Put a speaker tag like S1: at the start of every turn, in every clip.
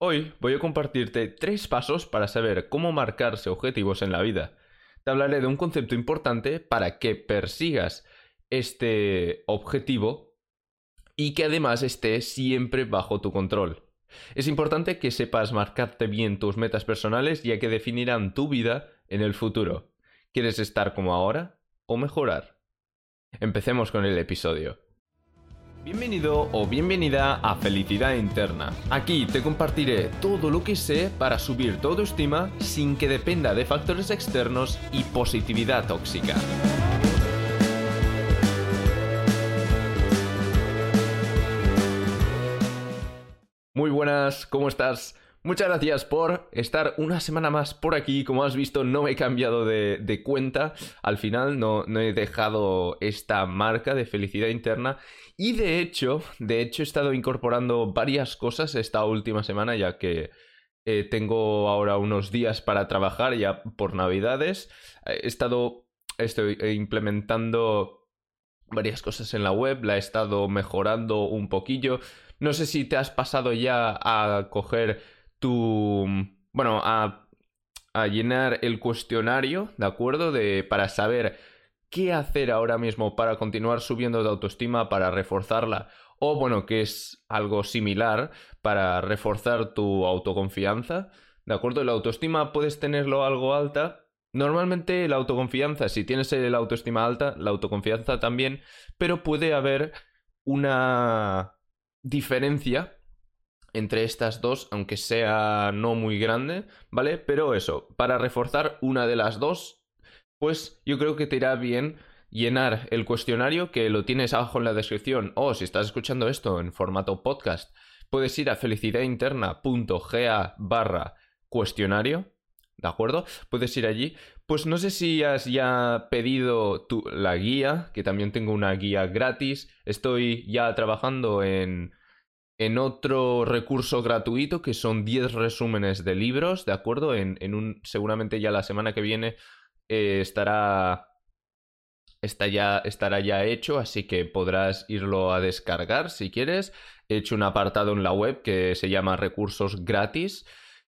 S1: Hoy voy a compartirte tres pasos para saber cómo marcarse objetivos en la vida. Te hablaré de un concepto importante para que persigas este objetivo y que además esté siempre bajo tu control. Es importante que sepas marcarte bien tus metas personales ya que definirán tu vida en el futuro. ¿Quieres estar como ahora o mejorar? Empecemos con el episodio. Bienvenido o bienvenida a Felicidad Interna. Aquí te compartiré todo lo que sé para subir tu autoestima sin que dependa de factores externos y positividad tóxica. Muy buenas, ¿cómo estás? Muchas gracias por estar una semana más por aquí. Como has visto, no me he cambiado de, cuenta. Al final no, he dejado esta marca de felicidad interna. Y de hecho, de hecho, he estado incorporando varias cosas esta última semana, ya que eh, tengo ahora unos días para trabajar ya por Navidades. He estado estoy implementando varias cosas en la web, la he estado mejorando un poquillo. No sé si te has pasado ya a coger tu... bueno, a, a llenar el cuestionario, ¿de acuerdo? De, para saber qué hacer ahora mismo para continuar subiendo de autoestima, para reforzarla, o bueno, que es algo similar para reforzar tu autoconfianza, ¿de acuerdo? La autoestima puedes tenerlo algo alta. Normalmente la autoconfianza, si tienes la autoestima alta, la autoconfianza también, pero puede haber una diferencia entre estas dos, aunque sea no muy grande, ¿vale? Pero eso, para reforzar una de las dos, pues yo creo que te irá bien llenar el cuestionario que lo tienes abajo en la descripción o si estás escuchando esto en formato podcast, puedes ir a felicidadinterna.ga barra cuestionario, ¿de acuerdo? Puedes ir allí. Pues no sé si has ya pedido tu, la guía, que también tengo una guía gratis. Estoy ya trabajando en en otro recurso gratuito que son 10 resúmenes de libros, ¿de acuerdo? En, un, seguramente ya la semana que viene eh, estará, está ya, estará ya hecho, así que podrás irlo a descargar si quieres. He hecho un apartado en la web que se llama recursos gratis.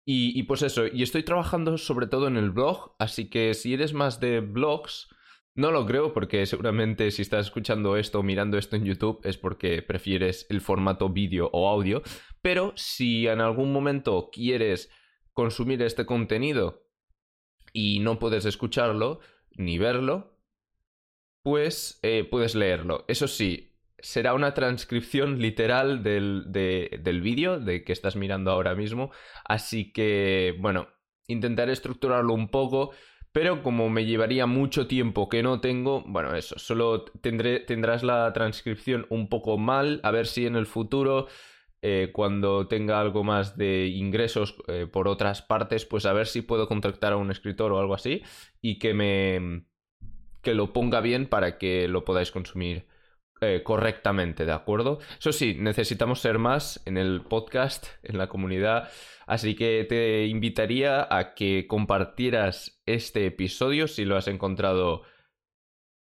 S1: Y, y pues eso, y estoy trabajando sobre todo en el blog, así que si eres más de blogs, no lo creo porque seguramente si estás escuchando esto o mirando esto en YouTube es porque prefieres el formato vídeo o audio, pero si en algún momento quieres consumir este contenido y no puedes escucharlo ni verlo, pues eh, puedes leerlo. Eso sí, será una transcripción literal del, del vídeo de que estás mirando ahora mismo, así que bueno, intentaré estructurarlo un poco pero como me llevaría mucho tiempo que no tengo, bueno, eso, solo tendré, tendrás la transcripción un poco mal, a ver si en el futuro, eh, cuando tenga algo más de ingresos eh, por otras partes, pues a ver si puedo contactar a un escritor o algo así y que me... que lo ponga bien para que lo podáis consumir eh, correctamente, ¿de acuerdo? Eso sí, necesitamos ser más en el podcast, en la comunidad, así que te invitaría a que compartieras este episodio si lo has encontrado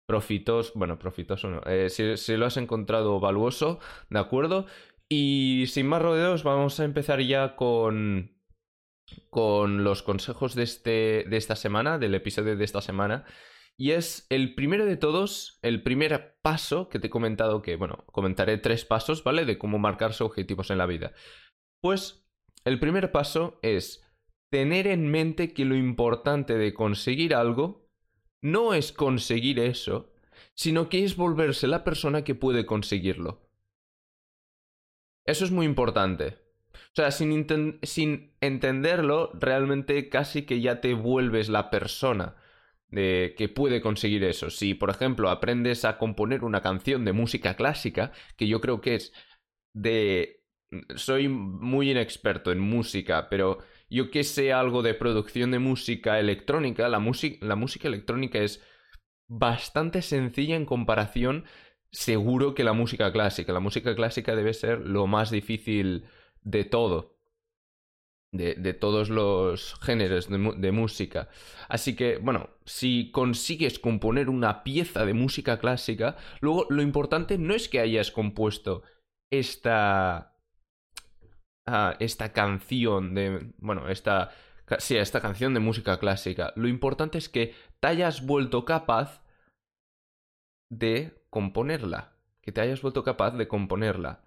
S1: profitos, bueno, profitoso no, eh, si, lo has encontrado valuoso, ¿de acuerdo? Y sin más rodeos, vamos a empezar ya con con los consejos de, este, de esta semana, del episodio de esta semana. Y es el primero de todos, el primer paso que te he comentado que, bueno, comentaré tres pasos, ¿vale? De cómo marcarse objetivos en la vida. Pues el primer paso es tener en mente que lo importante de conseguir algo no es conseguir eso, sino que es volverse la persona que puede conseguirlo. Eso es muy importante. O sea, sin, sin entenderlo, realmente casi que ya te vuelves la persona de que puede conseguir eso. Si, por ejemplo, aprendes a componer una canción de música clásica, que yo creo que es de... Soy muy inexperto en música, pero yo que sé algo de producción de música electrónica, la, la música electrónica es bastante sencilla en comparación seguro que la música clásica. La música clásica debe ser lo más difícil de todo de, todos los géneros de, música. Así que, bueno, si consigues componer una pieza de música clásica, luego lo importante no es que hayas compuesto esta a esta canción de... Bueno, esta... Sí, esta canción de música clásica. Lo importante es que te hayas vuelto capaz de componerla. Que te hayas vuelto capaz de componerla.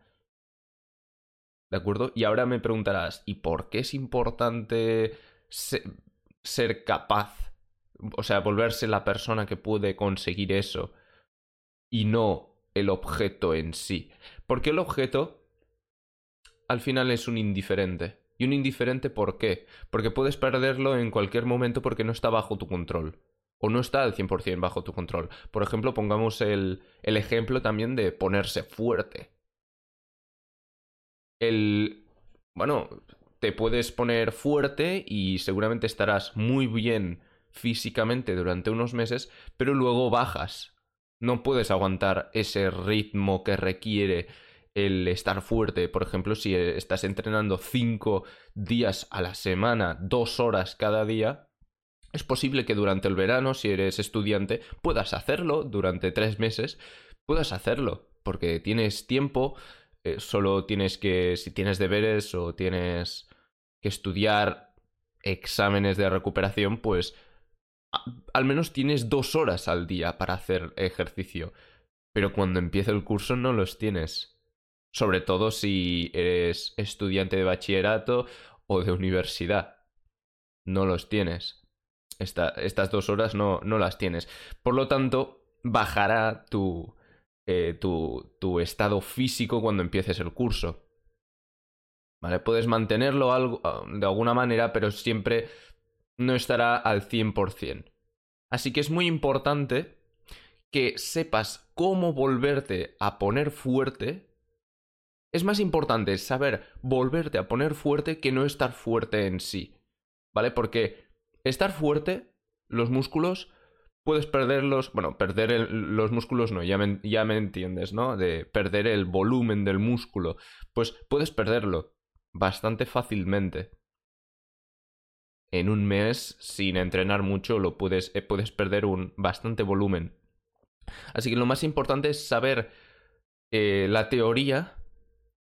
S1: ¿De acuerdo? Y ahora me preguntarás, ¿y por qué es importante ser capaz? O sea, volverse la persona que puede conseguir eso y no el objeto en sí. Porque el objeto al final es un indiferente. ¿Y un indiferente por qué? Porque puedes perderlo en cualquier momento porque no está bajo tu control. O no está al 100% bajo tu control. Por ejemplo, pongamos el, el ejemplo también de ponerse fuerte. El... Bueno, te puedes poner fuerte y seguramente estarás muy bien físicamente durante unos meses, pero luego bajas. No puedes aguantar ese ritmo que requiere el estar fuerte, por ejemplo, si estás entrenando cinco días a la semana, dos horas cada día, es posible que durante el verano, si eres estudiante, puedas hacerlo durante tres meses, puedas hacerlo, porque tienes tiempo, eh, solo tienes que, si tienes deberes o tienes que estudiar exámenes de recuperación, pues al menos tienes dos horas al día para hacer ejercicio. Pero cuando empieza el curso no los tienes sobre todo si eres estudiante de bachillerato o de universidad. No los tienes. estas dos horas no, no, las tienes. Por lo tanto, bajará tu, eh, tu, estado físico cuando empieces el curso. ¿Vale? Puedes mantenerlo ah, de alguna manera, pero siempre no estará al 100%. Así que es muy importante que sepas cómo volverte a poner fuerte es más importante saber volverte a poner fuerte que no estar fuerte en sí. ¿Vale? Porque estar fuerte, los músculos, puedes perderlos. Bueno, perder los músculos no, ya me, ya me entiendes, ¿no? De perder el volumen del músculo. Pues puedes perderlo bastante fácilmente. En un mes, sin entrenar mucho, lo puedes, eh, puedes perder un bastante volumen. Así que lo más importante es saber eh, la teoría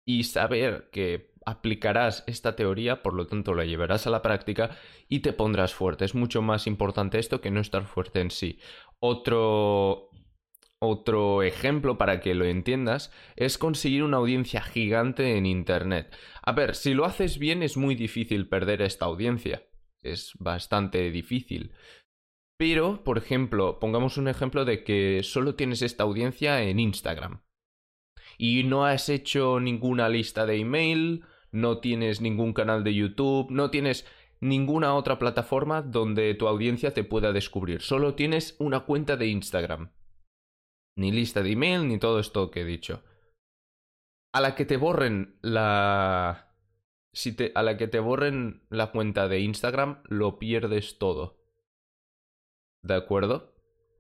S1: y saber que aplicarás esta teoría, por lo tanto la llevarás a la práctica y te pondrás fuerte. Es mucho más importante esto que no estar fuerte en sí. Otro otro ejemplo para que lo entiendas es conseguir una audiencia gigante en Internet. A ver, si lo haces bien es muy difícil perder esta audiencia. Es bastante difícil. Pero, por ejemplo, pongamos un ejemplo de que solo tienes esta audiencia en Instagram y no has hecho ninguna lista de email, no tienes ningún canal de YouTube, no tienes ninguna otra plataforma donde tu audiencia te pueda descubrir. Solo tienes una cuenta de Instagram. Ni lista de email, ni todo esto que he dicho. A la que te borren la... Si te... A la que te borren la cuenta de Instagram, lo pierdes todo. ¿De acuerdo?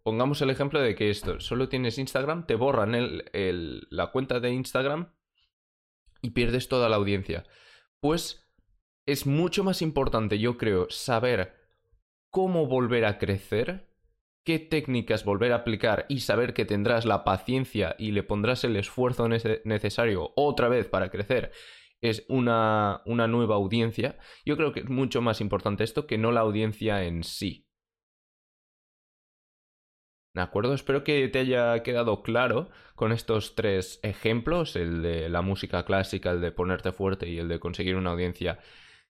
S1: pongamos el ejemplo de que esto, solo tienes Instagram, te borran el, la cuenta de Instagram y pierdes toda la audiencia. Pues es mucho más importante, yo creo, saber cómo volver a crecer, qué técnicas volver a aplicar y saber que tendrás la paciencia y le pondrás el esfuerzo necesario otra vez para crecer. Es una, una nueva audiencia. Yo creo que es mucho más importante esto que no la audiencia en sí. ¿De acuerdo? Espero que te haya quedado claro con estos tres ejemplos, el de la música clásica, el de ponerte fuerte y el de conseguir una audiencia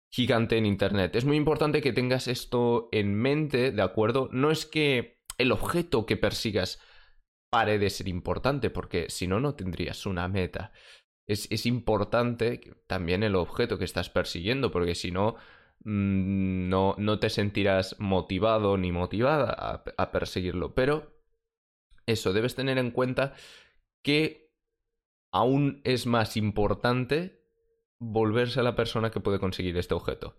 S1: gigante en Internet. Es muy importante que tengas esto en mente, ¿de acuerdo? No es que el objeto que persigas pare de ser importante, porque si no, no tendrías una meta. Es, es importante también el objeto que estás persiguiendo, porque si no, mm, no, no te sentirás motivado ni motivada a, a perseguirlo. Pero eso, debes tener en cuenta que aún es más importante volverse a la persona que puede conseguir este objeto.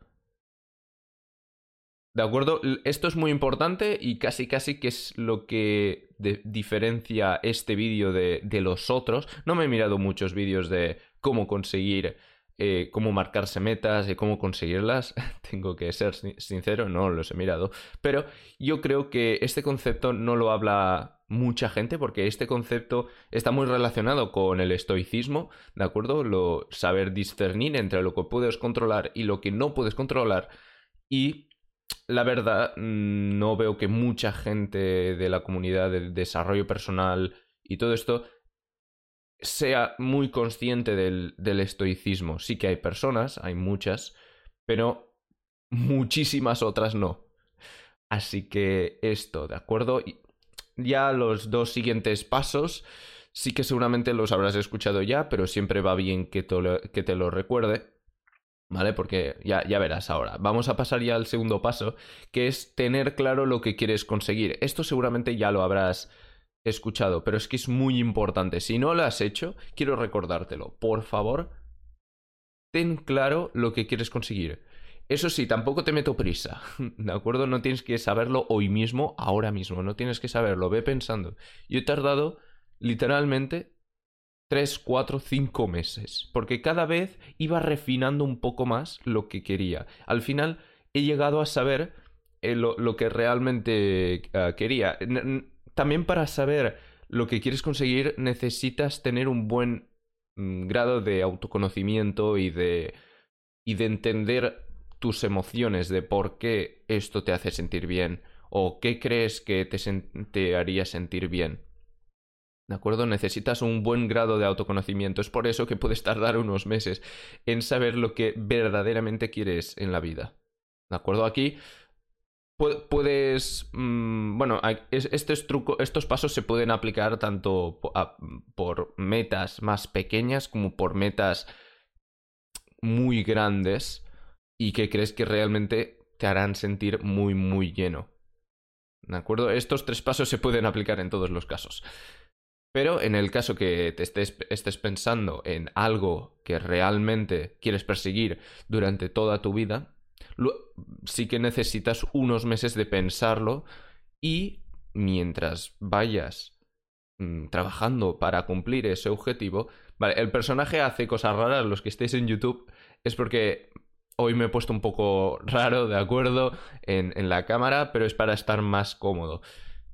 S1: ¿De acuerdo? Esto es muy importante y casi casi que es lo que diferencia este vídeo de, de, los otros. No me he mirado muchos vídeos de cómo conseguir, eh, cómo marcarse metas y cómo conseguirlas. Tengo que ser sincero, no los he mirado. Pero yo creo que este concepto no lo habla mucha gente porque este concepto está muy relacionado con el estoicismo, ¿de acuerdo? Lo saber discernir entre lo que puedes controlar y lo que no puedes controlar y la verdad mm, no veo que mucha gente de la comunidad de desarrollo personal y todo esto sea muy consciente del, del estoicismo. Sí que hay personas, hay muchas, pero muchísimas otras no. Así que esto, ¿de acuerdo? Ya los dos siguientes pasos sí que seguramente los habrás escuchado ya, pero siempre va bien que te lo, recuerde. ¿Vale? Porque ya verás ahora. Vamos a pasar ya al segundo paso, que es tener claro lo que quieres conseguir. Esto seguramente ya lo habrás escuchado, pero es que es muy importante. Si no lo has hecho, quiero recordártelo. Por favor, ten claro lo que quieres conseguir. Eso sí, tampoco te meto prisa, ¿de acuerdo? No tienes que saberlo hoy mismo, ahora mismo, no tienes que saberlo, ve pensando. Yo he tardado literalmente 3, 4, 5 meses, porque cada vez iba refinando un poco más lo que quería. Al final he llegado a saber eh, lo, que realmente ah, quería. también para saber lo que quieres conseguir necesitas tener un buen mm, grado de autoconocimiento y de, y de entender tus emociones de por qué esto te hace sentir bien o qué crees que te, haría sentir bien. ¿De acuerdo? Necesitas un buen grado de autoconocimiento. Es por eso que puedes tardar unos meses en saber lo que verdaderamente quieres en la vida. ¿De acuerdo? Aquí puedes... Mm, bueno, estos, estos pasos se pueden aplicar tanto por metas más pequeñas como por metas muy grandes y que crees que realmente te harán sentir muy, muy lleno. ¿De acuerdo? Estos tres pasos se pueden aplicar en todos los casos. Pero en el caso que te estés, estés pensando en algo que realmente quieres perseguir durante toda tu vida, sí que necesitas unos meses de pensarlo y mientras vayas mm, trabajando para cumplir ese objetivo, vale, el personaje hace cosas raras, los que estéis en YouTube, es porque Hoy me he puesto un poco raro, de acuerdo, en, la cámara, pero es para estar más cómodo.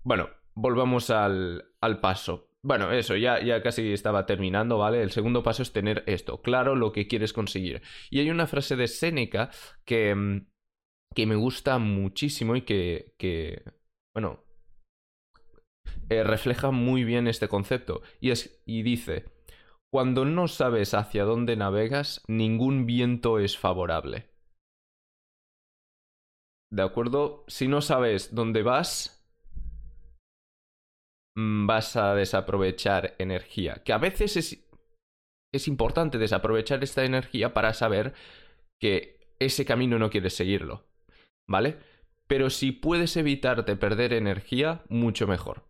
S1: Bueno, volvamos al, paso. Bueno, eso, ya, ya casi estaba terminando, ¿vale? El segundo paso es tener esto, claro lo que quieres conseguir. Y hay una frase de Séneca que, mm, que me gusta muchísimo y que, que bueno, eh, refleja muy bien este concepto. Y, es, y dice, cuando no sabes hacia dónde navegas, ningún viento es favorable. ¿De acuerdo? Si no sabes dónde vas, mm, vas a desaprovechar energía. Que a veces es, es importante desaprovechar esta energía para saber que ese camino no quieres seguirlo. ¿Vale? Pero si puedes evitarte perder energía, mucho mejor.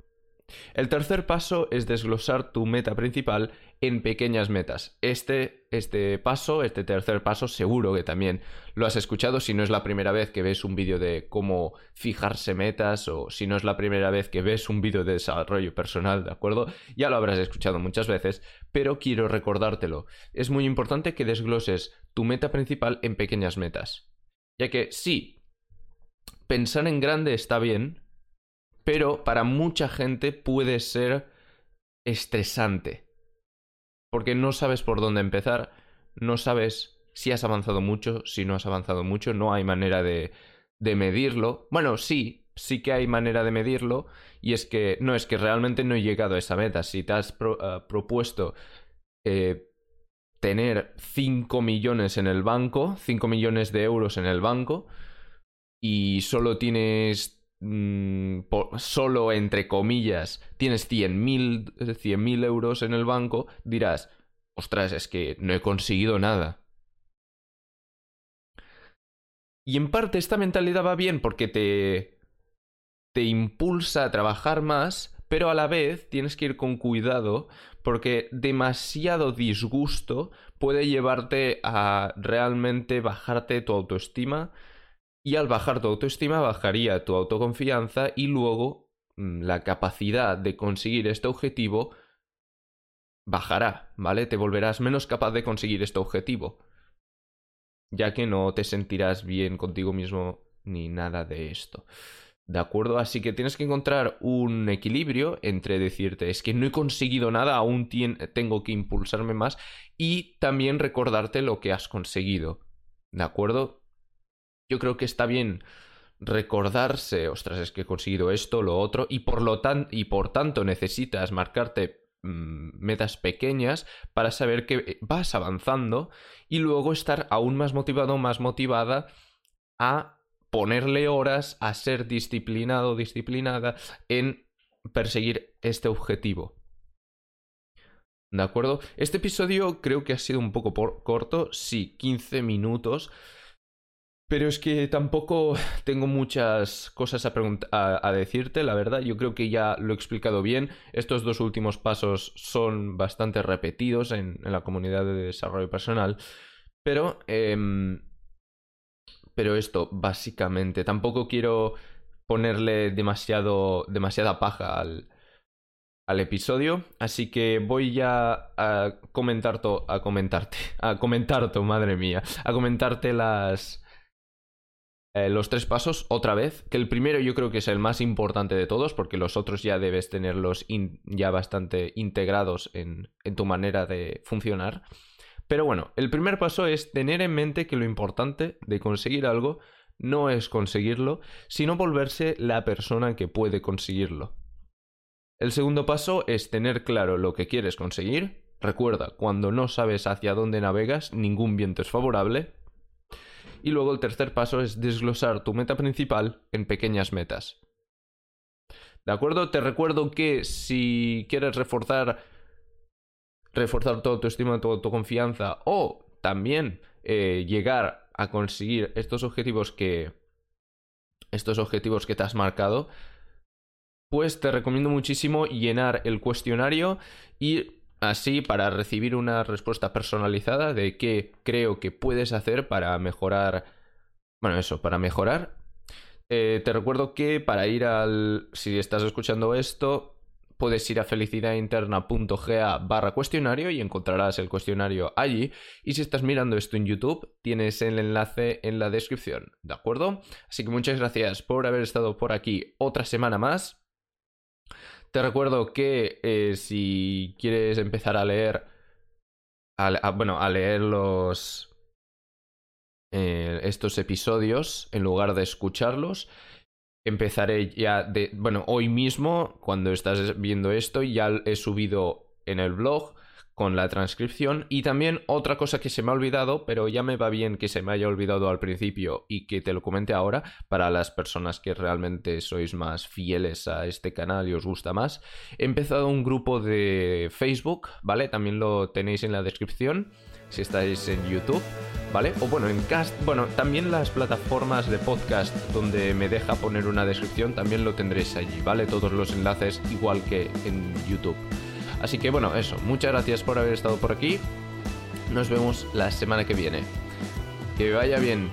S1: El tercer paso es desglosar tu meta principal en pequeñas metas. Este, este paso, este tercer paso, seguro que también lo has escuchado si no es la primera vez que ves un vídeo de cómo fijarse metas o si no es la primera vez que ves un vídeo de desarrollo personal, ¿de acuerdo? Ya lo habrás escuchado muchas veces, pero quiero recordártelo. Es muy importante que desgloses tu meta principal en pequeñas metas. Ya que sí, pensar en grande está bien, pero para mucha gente puede ser estresante. Porque no sabes por dónde empezar, no sabes si has avanzado mucho, si no has avanzado mucho, no hay manera de, de medirlo. Bueno, sí, sí que hay manera de medirlo, y es que no es que realmente no he llegado a esa meta. Si te has eh, propuesto eh, tener 5 millones en el banco, 5 millones de euros en el banco, y solo tienes Mm, solo entre comillas tienes 100.000 euros en el banco, dirás, ostras, es que no he conseguido nada. Y en parte esta mentalidad va bien porque te, te impulsa a trabajar más, pero a la vez tienes que ir con cuidado porque demasiado disgusto puede llevarte a realmente bajarte tu autoestima y al bajar tu autoestima bajaría tu autoconfianza y luego mm, la capacidad de conseguir este objetivo bajará, ¿vale? Te volverás menos capaz de conseguir este objetivo, ya que no te sentirás bien contigo mismo ni nada de esto. ¿De acuerdo? Así que tienes que encontrar un equilibrio entre decirte, es que no he conseguido nada, aún tengo que impulsarme más, y también recordarte lo que has conseguido. ¿De acuerdo? Yo creo que está bien recordarse, ostras, es que he conseguido esto, lo otro, y por, lo tan y por tanto necesitas marcarte mm, metas pequeñas para saber que vas avanzando y luego estar aún más motivado, más motivada a ponerle horas, a ser disciplinado, disciplinada en perseguir este objetivo. ¿De acuerdo? Este episodio creo que ha sido un poco corto, sí, 15 minutos. Pero es que tampoco tengo muchas cosas a, decirte, la verdad. Yo creo que ya lo he explicado bien. Estos dos últimos pasos son bastante repetidos en, la comunidad de desarrollo personal. Pero, em, pero esto, básicamente, tampoco quiero ponerle demasiado, demasiada paja al, al episodio, así que voy ya a comentar a comentarte, a comentar madre mía, a comentarte las eh, los tres pasos otra vez, que el primero yo creo que es el más importante de todos, porque los otros ya debes tenerlos ya bastante integrados en, en tu manera de funcionar. Pero bueno, el primer paso es tener en mente que lo importante de conseguir algo no es conseguirlo, sino volverse la persona que puede conseguirlo. El segundo paso es tener claro lo que quieres conseguir. Recuerda, cuando no sabes hacia dónde navegas, ningún viento es favorable. Y luego el tercer paso es desglosar tu meta principal en pequeñas metas. ¿De acuerdo? Te recuerdo que si quieres reforzar reforzar toda tu estima, toda tu confianza o también eh, llegar a conseguir estos objetivos que estos objetivos que te has marcado, pues te recomiendo muchísimo llenar el cuestionario y Así, para recibir una respuesta personalizada de qué creo que puedes hacer para mejorar. Bueno, eso, para mejorar. Eh, te recuerdo que para ir al. Si estás escuchando esto, puedes ir a felicidadinterna.ga barra cuestionario y encontrarás el cuestionario allí. Y si estás mirando esto en YouTube, tienes el enlace en la descripción, ¿de acuerdo? Así que muchas gracias por haber estado por aquí otra semana más. Te recuerdo que eh, si quieres empezar a leer, bueno, a leer los eh, estos episodios en lugar de escucharlos, empezaré ya de, bueno, hoy mismo cuando estás viendo esto ya he subido en el blog con la transcripción. Y también otra cosa que se me ha olvidado, pero ya me va bien que se me haya olvidado al principio y que te lo comente ahora para las personas que realmente sois más fieles a este canal y os gusta más. He empezado un grupo de Facebook, ¿vale? También lo tenéis en la descripción si estáis en YouTube, ¿vale? O bueno, en Cast, bueno, también las plataformas de podcast donde me deja poner una descripción también lo tendréis allí, ¿vale? Todos los enlaces igual que en YouTube. Así que bueno, eso, muchas gracias por haber estado por aquí. Nos vemos la semana que viene. Que vaya bien.